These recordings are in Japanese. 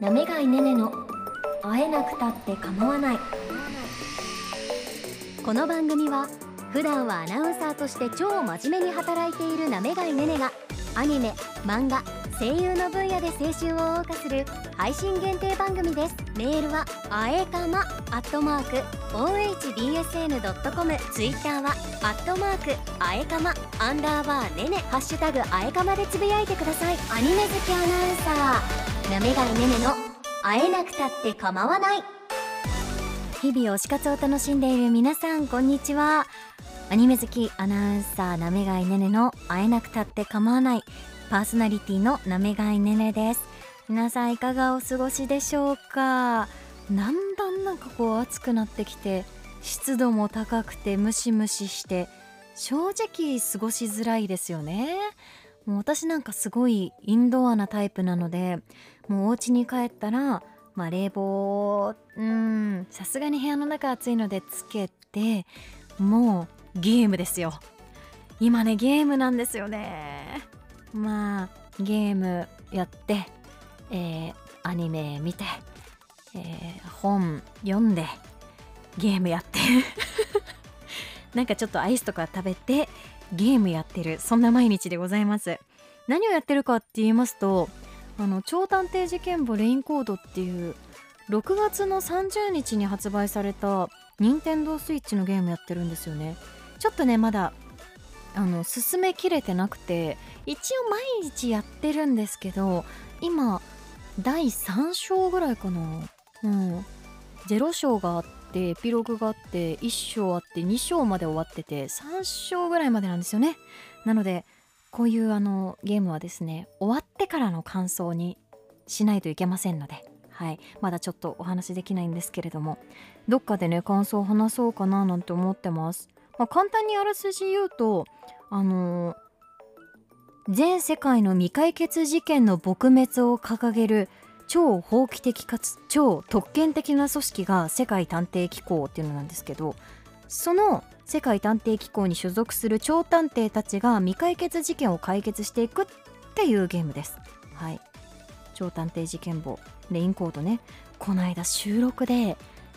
なめがいねねの会えなくたって構わない。この番組は普段はアナウンサーとして超真面目に働いているなめがいねねがアニメ漫画声優の分野で青春を謳歌する配信限定番組です。メールはあえかまアットマーク ohbsn.com ツイッターはアットマークあえかまアンダーバーねねハッシュタグあえかまでつぶやいてください。アニメ好きアナウンサー。なめがいねねの会えなくたって構わない。日々推し活を楽しんでいる皆さんこんにちは。アニメ好きアナウンサーなめがいねねの会えなくたって構わない。パーソナリティのなめがいねねです。皆さんいかがお過ごしでしょうか？だんだんなんかこう暑くなってきて湿度も高くてムシムシして正直過ごしづらいですよね。もう私なんかすごいインドアなタイプなのでもうお家に帰ったらまあ冷房うんさすがに部屋の中暑いのでつけてもうゲームですよ。今ねゲームなんですよね。まあゲームやって、えー、アニメ見て、えー、本読んでゲームやって。なんかちょっとアイスとか食べてゲームやってる。そんな毎日でございます。何をやってるかって言いますとあの超探偵事件簿レインコードっていう6月の30日に発売された任天堂スイッチのゲームやってるんですよね。ちょっとねまだあの進めきれてなくて一応毎日やってるんですけど今第3章ぐらいかな。うん0章があってエピログがあって1章あって2章まで終わってて3章ぐらいまでなんですよね。なのでこういうあのゲームはですね終わってからの感想にしないといけませんのではい。まだちょっとお話できないんですけれどもどっかでね感想を話そうかななんて思ってます。まあ、簡単にあらすじ言うとあのー、全世界の未解決事件の撲滅を掲げる超法規的かつ超特権的な組織が世界探偵機構っていうのなんですけどその世界探偵機構に所属する超探偵たちが未解決事件を解決していくっていうゲームです。はい。超探偵事件簿レインコードねこの間収録で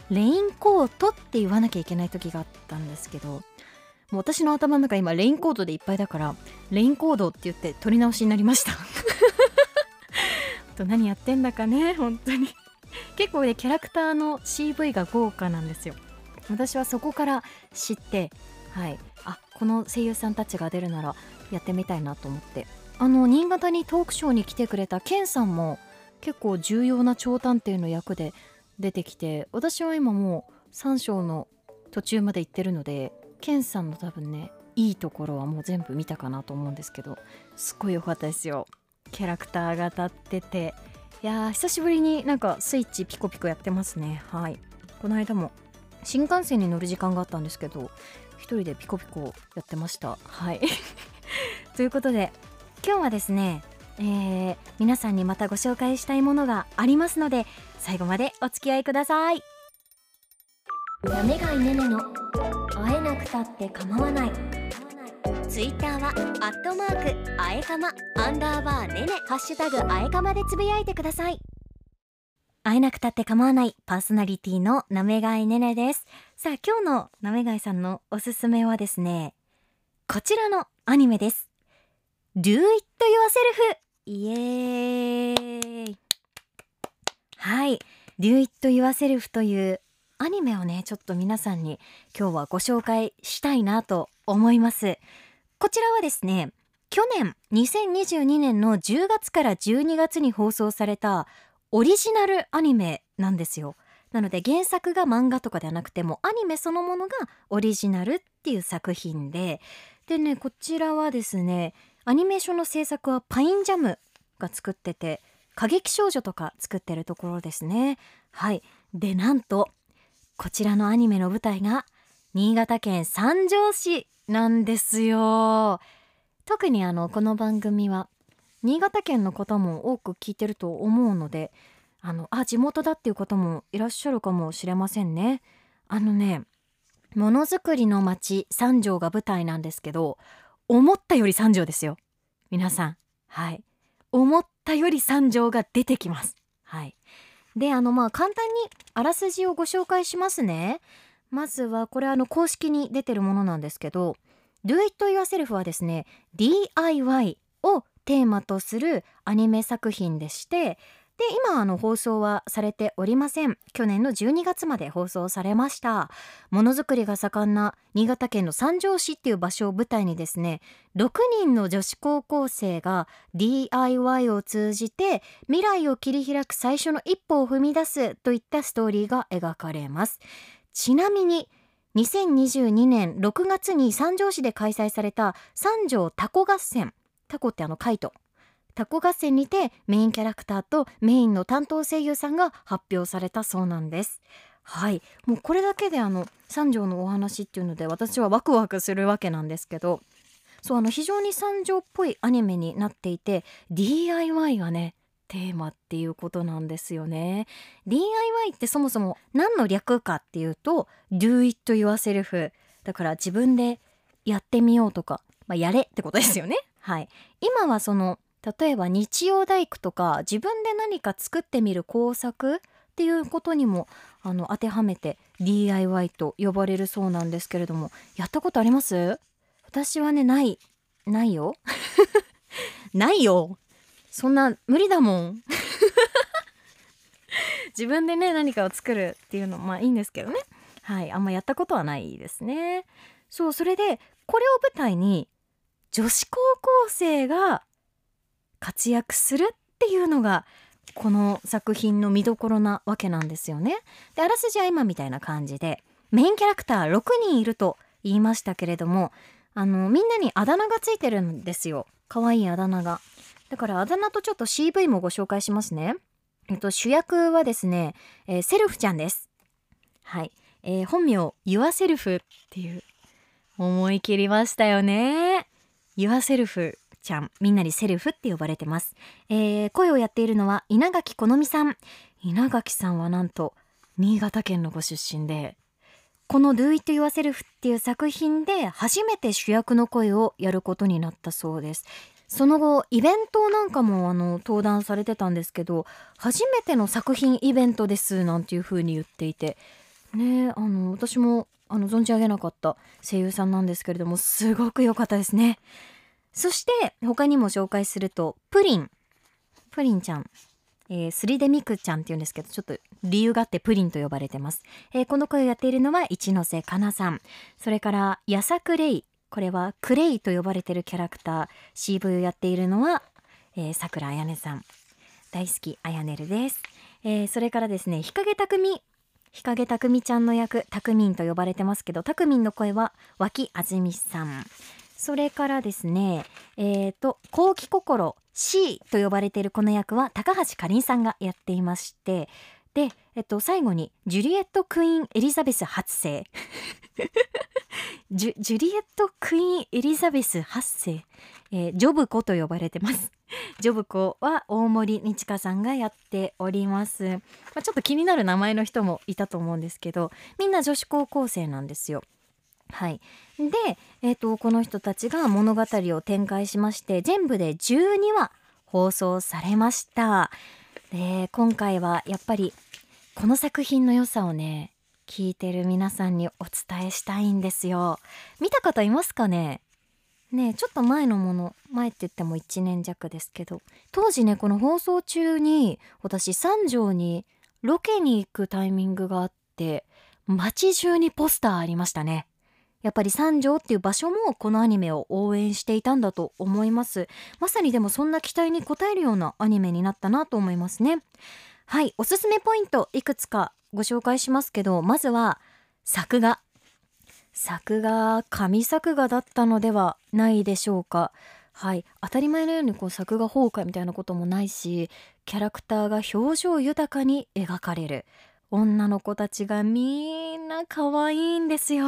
レインコートって言わなきゃいけない時があったんですけどもう私の頭の中今レインコードでいっぱいだからレインコードって言って取り直しになりましたと何やってんだかね本当に。結構ねキャラクターの CV が豪華なんですよ。私はそこから知ってはい。あこの声優さんたちが出るならやってみたいなと思って。あの新潟にトークショーに来てくれたケンさんも結構重要な超探偵の役で出てきて私は今もう3章の途中まで行ってるのでケンさんの多分ねいいところはもう全部見たかなと思うんですけどすっごい良かったですよ。キャラクターが立ってて。いやー久しぶりになんかスイッチピコピコやってますね。はい。この間も新幹線に乗る時間があったんですけど一人でピコピコやってました。はい。ということで今日はですねえー、皆さんにまたご紹介したいものがありますので最後までお付き合いください。やめがいねねの会えなくたって構わない。ツイッターはアットマークあえかまアンダーバーねねハッシュタグあえかまでつぶやいてください。会えなくたって構わないパーソナリティのなめがいねねです。さあ今日のなめがいさんのおすすめはですねこちらのアニメです。Do it yourself イエーイ。はい。Do It Yourself というアニメをね、ちょっと皆さんに今日はご紹介したいなと思います。こちらはですね、去年2022年の10月から12月に放送されたオリジナルアニメなんですよ。なので原作が漫画とかではなくてもアニメそのものがオリジナルっていう作品で、でね、こちらはですね、アニメーションの制作はパインジャムが作ってて、過激少女とか作ってるところですね。はい。で、なんと、こちらのアニメの舞台が、新潟県三条市なんですよ。特にあの、この番組は、新潟県の方も多く聞いてると思うので、あの、あ、地元だっていう方もいらっしゃるかもしれませんね。あのね、ものづくりの街三条が舞台なんですけど、思ったより三条ですよ。皆さん。はい。思ったより三条が出てきます。はいであのまあ簡単にあらすじをご紹介しますねまずはこれあの公式に出てるものなんですけど Do It Yourself はですね DIY をテーマとするアニメ作品でしてで今あの放送はされておりません。去年の12月まで放送されました。ものづくりが盛んな新潟県の三条市っていう場所を舞台にですね6人の女子高校生が DIY を通じて未来を切り開く最初の一歩を踏み出すといったストーリーが描かれます。ちなみに2022年6月に三条市で開催された三条タコ合戦。タコってあのカイト。タコ合戦にてメインキャラクターとメインの担当声優さんが発表されたそうなんです。はい。もうこれだけであの三条のお話っていうので私はワクワクするわけなんですけど。そうあの非常に三条っぽいアニメになっていて DIY がねテーマっていうことなんですよね。DIY ってそもそも何の略かっていうと Do it yourself だから自分でやってみようとか、まあ、やれってことですよね。はい。今はその例えば日曜大工とか自分で何か作ってみる工作っていうことにもあの当てはめて DIY と呼ばれるそうなんですけれどもやったことあります？私はねない。ないよ。ないよ。そんな無理だもん 自分でね何かを作るっていうのまあいいんですけどねはいあんまやったことはないですねそうそれでこれを舞台に女子高校生が活躍するっていうのがこの作品の見どころなわけなんですよね。であらすじは今みたいな感じでメインキャラクター6人いると言いましたけれどもあのみんなにあだ名がついてるんですよ可愛いあだ名が。だからあだ名とちょっと CV もご紹介しますね。えっと主役はですね、えー、セルフちゃんです。はい、えー、本名ユアセルフっていう思い切りましたよね。ユアセルフちゃんみんなにセルフって呼ばれてます、えー、声をやっているのは稲垣好美さん稲垣さんはなんと新潟県のご出身でこの Do It Yourself っていう作品で初めて主役の声をやることになったそうですその後イベントなんかもあの登壇されてたんですけど初めての作品イベントですなんていう風に言っていて。ねあの私もあの存じ上げなかった声優さんなんですけれどもすごく良かったですね。そして他にも紹介するとプリン。プリンちゃん。えー、スリデミクちゃんって言うんですけどちょっと理由があってプリンと呼ばれてます、えー、この声をやっているのは一ノ瀬かなさん。それからやさくれい。これはクレイと呼ばれてるキャラクター CV をやっているのはさくらあやねさん。大好きあやねるです、えー、それからですね日陰たくみ日陰たくみちゃんの役たくみんと呼ばれてますけどたくみんの声は脇あずみさん。それからですねえっ、ー、と後期心 C と呼ばれているこの役は高橋かりんさんがやっていましてで、えっと、最後にジュリエット・クイーン・エリザベス8世。ジュリエット・クイーン・エリザベス8 世、えー、ジョブコと呼ばれてます。ジョブコは大森日香さんがやっております、まあ、ちょっと気になる名前の人もいたと思うんですけどみんな女子高校生なんですよ。はい、で、えーと、この人たちが物語を展開しまして全部で12話放送されました。で今回はやっぱりこの作品の良さをね聞いてる皆さんにお伝えしたいんですよ。見た方いますかね？ねちょっと前のもの前って言っても1年弱ですけど。当時ねこの放送中に私三条にロケに行くタイミングがあって街中にポスターありましたね。やっぱり三条っていう場所もこのアニメを応援していたんだと思います。まさにでもそんな期待に応えるようなアニメになったなと思いますね。はいおすすめポイントいくつかご紹介しますけどまずは作画。作画神作画だったのではないでしょうか。はい当たり前のようにこう作画崩壊みたいなこともないしキャラクターが表情豊かに描かれる。女の子たちがみんな可愛いんですよ。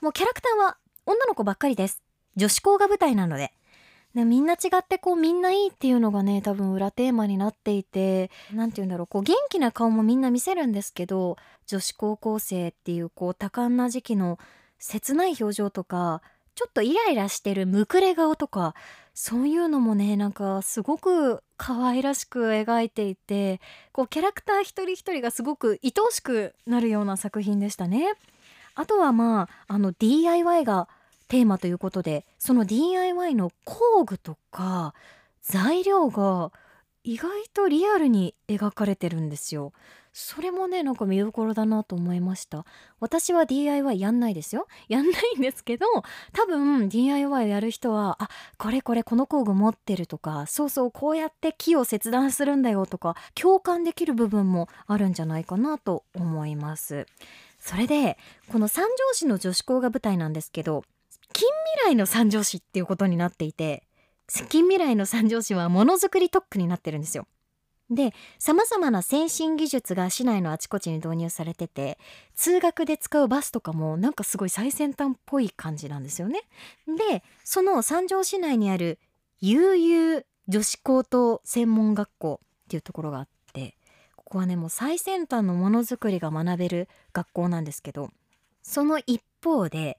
もうキャラクターは女の子ばっかりです。女子校が舞台なので。でみんな違ってこうみんないいっていうのがね多分裏テーマになっていて何て言うんだろうこう元気な顔もみんな見せるんですけど女子高校生っていうこう多感な時期の切ない表情とかちょっとイライラしてるむくれ顔とかそういうのもねなんかすごく可愛らしく描いていてこうキャラクター一人一人がすごく愛おしくなるような作品でしたね。あとはまああの DIY がテーマということでその DIY の工具とか材料が意外とリアルに描かれてるんですよ。それもねなんか見どころだなと思いました。私は DIY やんないですよ。やんないんですけど多分 DIY をやる人はあこれこれこの工具持ってるとかそうそうこうやって木を切断するんだよとか共感できる部分もあるんじゃないかなと思います。それでこの三条市の女子校が舞台なんですけど近未来の三条市っていうことになっていて近未来の三条市はものづくり特区になってるんですよで様々な先進技術が市内のあちこちに導入されてて通学で使うバスとかもなんかすごい最先端っぽい感じなんですよね。でその三条市内にある悠々女子高等専門学校っていうところがあってここはねもう最先端のものづくりが学べる学校なんですけどその一方で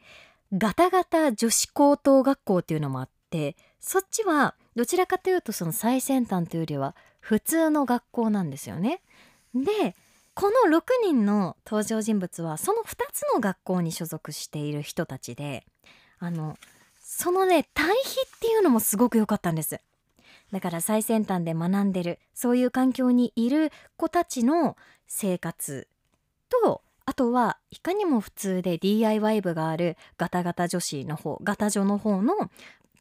ガタガタ女子高等学校っていうのもあってそっちはどちらかというとその最先端というよりは普通の学校なんですよね。でこの6人の登場人物はその2つの学校に所属している人たちであのそのね対比っていうのもすごく良かったんですだから最先端で学んでるそういう環境にいる子たちの生活とあとはいかにも普通で DIY 部があるガタガタ女子の方ガタ女の方の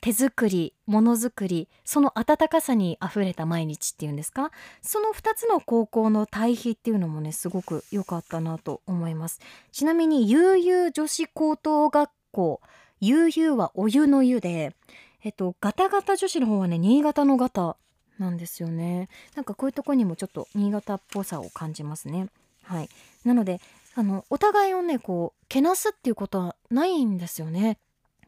手作りものづくりその温かさにあふれた毎日っていうんですか？その2つの高校の対比っていうのもねすごく良かったなと思います。ちなみに悠々女子高等学校悠々はお湯の湯でえっとガタガタ女子の方はね新潟のガタなんですよね。なんかこういうとこにもちょっと新潟っぽさを感じますね。はい。なのであのお互いをねこうけなすっていうことはないんですよね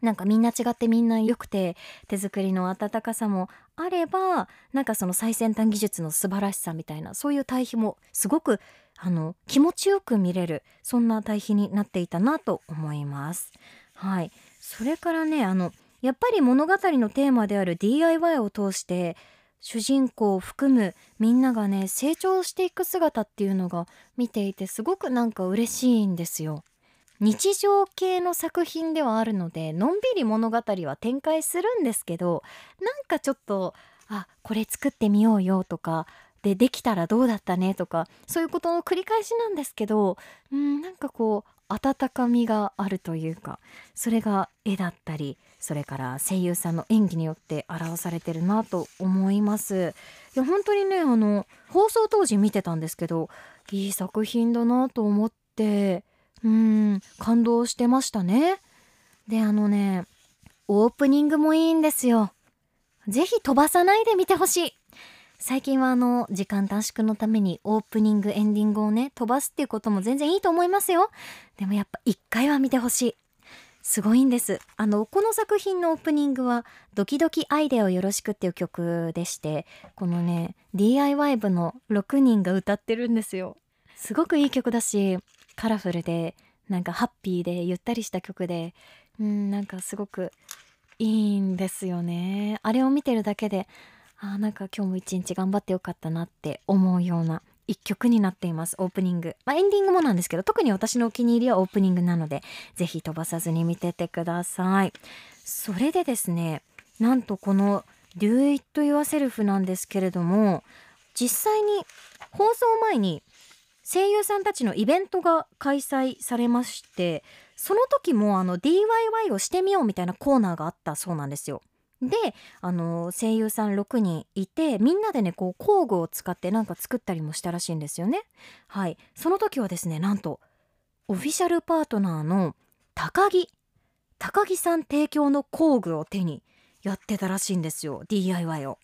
なんかみんな違ってみんな良くて手作りの温かさもあればなんかその最先端技術の素晴らしさみたいなそういう対比もすごくあの気持ちよく見れるそんな対比になっていたなと思います。はいそれからねあのやっぱり物語のテーマである DIY を通して主人公を含むみんながね成長していく姿っていうのが見ていてすごくなんか嬉しいんですよ。日常系の作品ではあるのでのんびり物語は展開するんですけどなんかちょっとあこれ作ってみようよとかでできたらどうだったねとかそういうことの繰り返しなんですけどうんなんかこう温かみがあるというかそれが絵だったりそれから声優さんの演技によって表されてるなと思います。いや本当にねあの放送当時見てたんですけどいい作品だなと思ってうん感動してましたね。であのねオープニングもいいんですよ。ぜひ飛ばさないで見てほしい。最近はあの時間短縮のためにオープニングエンディングをね飛ばすっていうことも全然いいと思いますよ。でもやっぱ一回は見てほしい。すごいんです。あのこの作品のオープニングは「ドキドキアイデアをよろしく」っていう曲でしてこのね DIY 部の6人が歌ってるんですよ。すごくいい曲だしカラフルでなんかハッピーでゆったりした曲でうんなんかすごくいいんですよね。あれを見てるだけであなんか今日も一日頑張ってよかったなって思うような一曲になっていますオープニング、まあ、エンディングもなんですけど特に私のお気に入りはオープニングなのでぜひ飛ばさずに見ててくださいそれでですねなんとこの「Do It Yourself」なんですけれども実際に放送前に声優さんたちのイベントが開催されましてその時もあの DIY をしてみようみたいなコーナーがあったそうなんですよ。であの声優さん6人いてみんなでねこう工具を使ってなんか作ったりもしたらしいんですよね。はいその時はですねなんとオフィシャルパートナーの高木高木さん提供の工具を手にやってたらしいんですよ DIY を。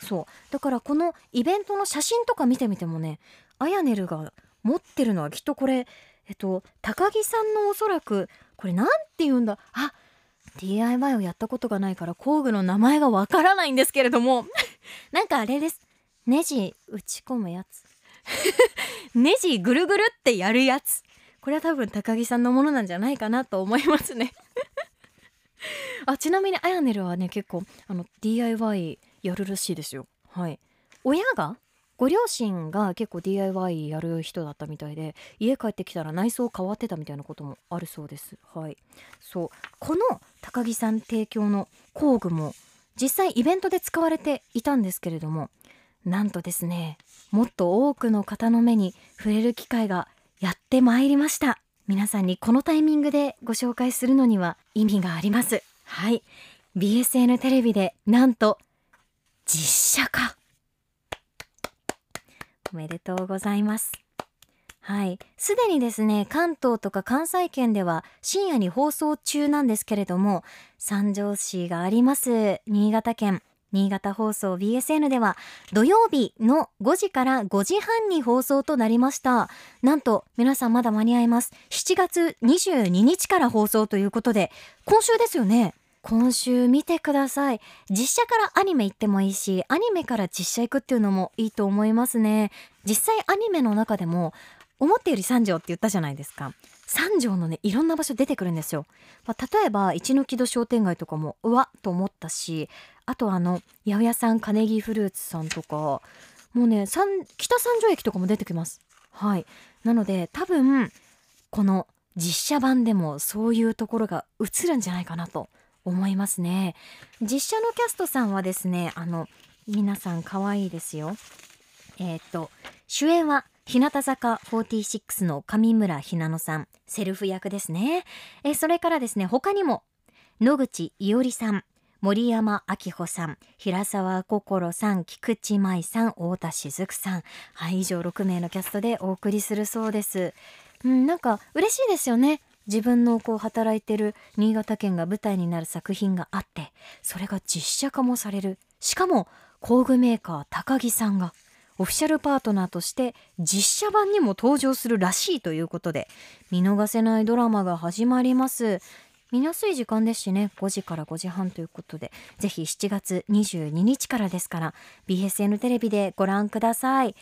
そうだからこのイベントの写真とか見てみてもねアヤネルが持ってるのはきっとこれえっと高木さんのおそらくこれ何て言うんだあっ DIY をやったことがないから工具の名前がわからないんですけれども。なんかあれです。ネジ打ち込むやつ。ネジぐるぐるってやるやつ。これは多分高木さんのものなんじゃないかなと思いますね。あちなみにあやねるはね結構あの DIY やるらしいですよ。はい。親がご両親が結構 DIY やる人だったみたいで家帰ってきたら内装変わってたみたいなこともあるそうです。はい。そう。この高木さん提供の工具も実際イベントで使われていたんですけれどもなんとですねもっと多くの方の目に触れる機会がやってまいりました。皆さんにこのタイミングでご紹介するのには意味があります。はい。BSN テレビでなんと実写化おめでとうございます。はい。すでにですね関東とか関西圏では深夜に放送中なんですけれども三条市があります新潟県。新潟放送 BSN では土曜日の5時から5時半に放送となりました。なんと皆さんまだ間に合います。7月22日から放送ということで今週ですよね。今週見てください。実写からアニメ行ってもいいしアニメから実写行くっていうのもいいと思いますね。実際アニメの中でも思ったより三条って言ったじゃないですか。三条のねいろんな場所出てくるんですよ、まあ、例えば一ノ木戸商店街とかもうわっと思ったしあとあの八百屋さん金木フルーツさんとかもうね北三条駅とかも出てきます。はい。なので多分この実写版でもそういうところが映るんじゃないかなと思いますね。実写のキャストさんはですねあの皆さん可愛いですよ。えっ、と主演は日向坂46の上村ひなのさんセルフ役ですね。えそれからですね他にも野口伊織さん森山明穂さん平沢心さん菊池舞さん太田雫さんはい以上6名のキャストでお送りするそうです。うんなんか嬉しいですよね。自分のこう働いてる新潟県が舞台になる作品があってそれが実写化もされる。しかも工具メーカー高木さんがオフィシャルパートナーとして実写版にも登場するらしいということで見逃せないドラマが始まります。見やすい時間ですしね5時から5時半ということでぜひ7月22日からですから BSN テレビでご覧ください。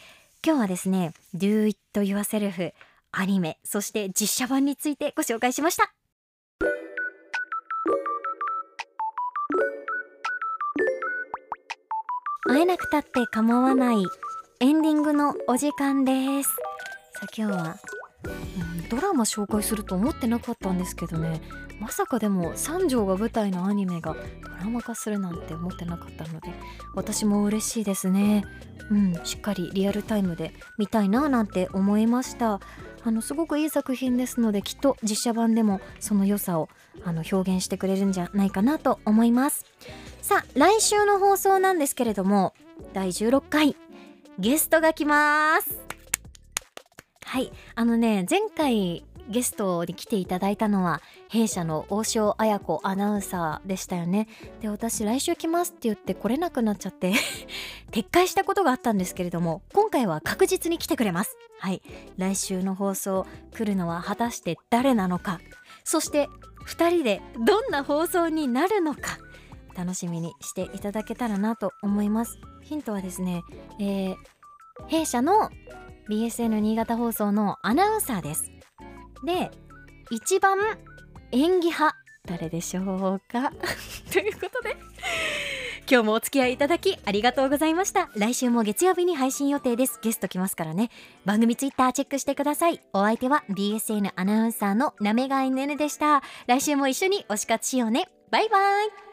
今日はですね Do It Yourself アニメそして実写版についてご紹介しました。会えなくたって構わないエンディングのお時間です。さあ今日は、うん、ドラマ紹介すると思ってなかったんですけどね。まさかでも三条が舞台のアニメがドラマ化するなんて思ってなかったので私も嬉しいですね。うんしっかりリアルタイムで見たいななんて思いました。あのすごくいい作品ですのできっと実写版でもその良さをあの表現してくれるんじゃないかなと思います。さあ来週の放送なんですけれども第16回ゲストが来ます。はいあのね前回ゲストに来ていただいたのは弊社の大塩彩子アナウンサーでしたよね。で私来週来ますって言って来れなくなっちゃって 撤回したことがあったんですけれども今回は確実に来てくれます。はい。来週の放送来るのは果たして誰なのか。そして2人でどんな放送になるのか。楽しみにしていただけたらなと思います。ヒントはですね、えー、弊社の BSN 新潟放送のアナウンサーです。で一番演技派誰でしょうか？ということで今日もお付き合いいただきありがとうございました。来週も月曜日に配信予定です。ゲスト来ますからね。番組ツイッターチェックしてください。お相手は BSN アナウンサーのなめがいねねでした。来週も一緒に推し活しようね。バイバイ。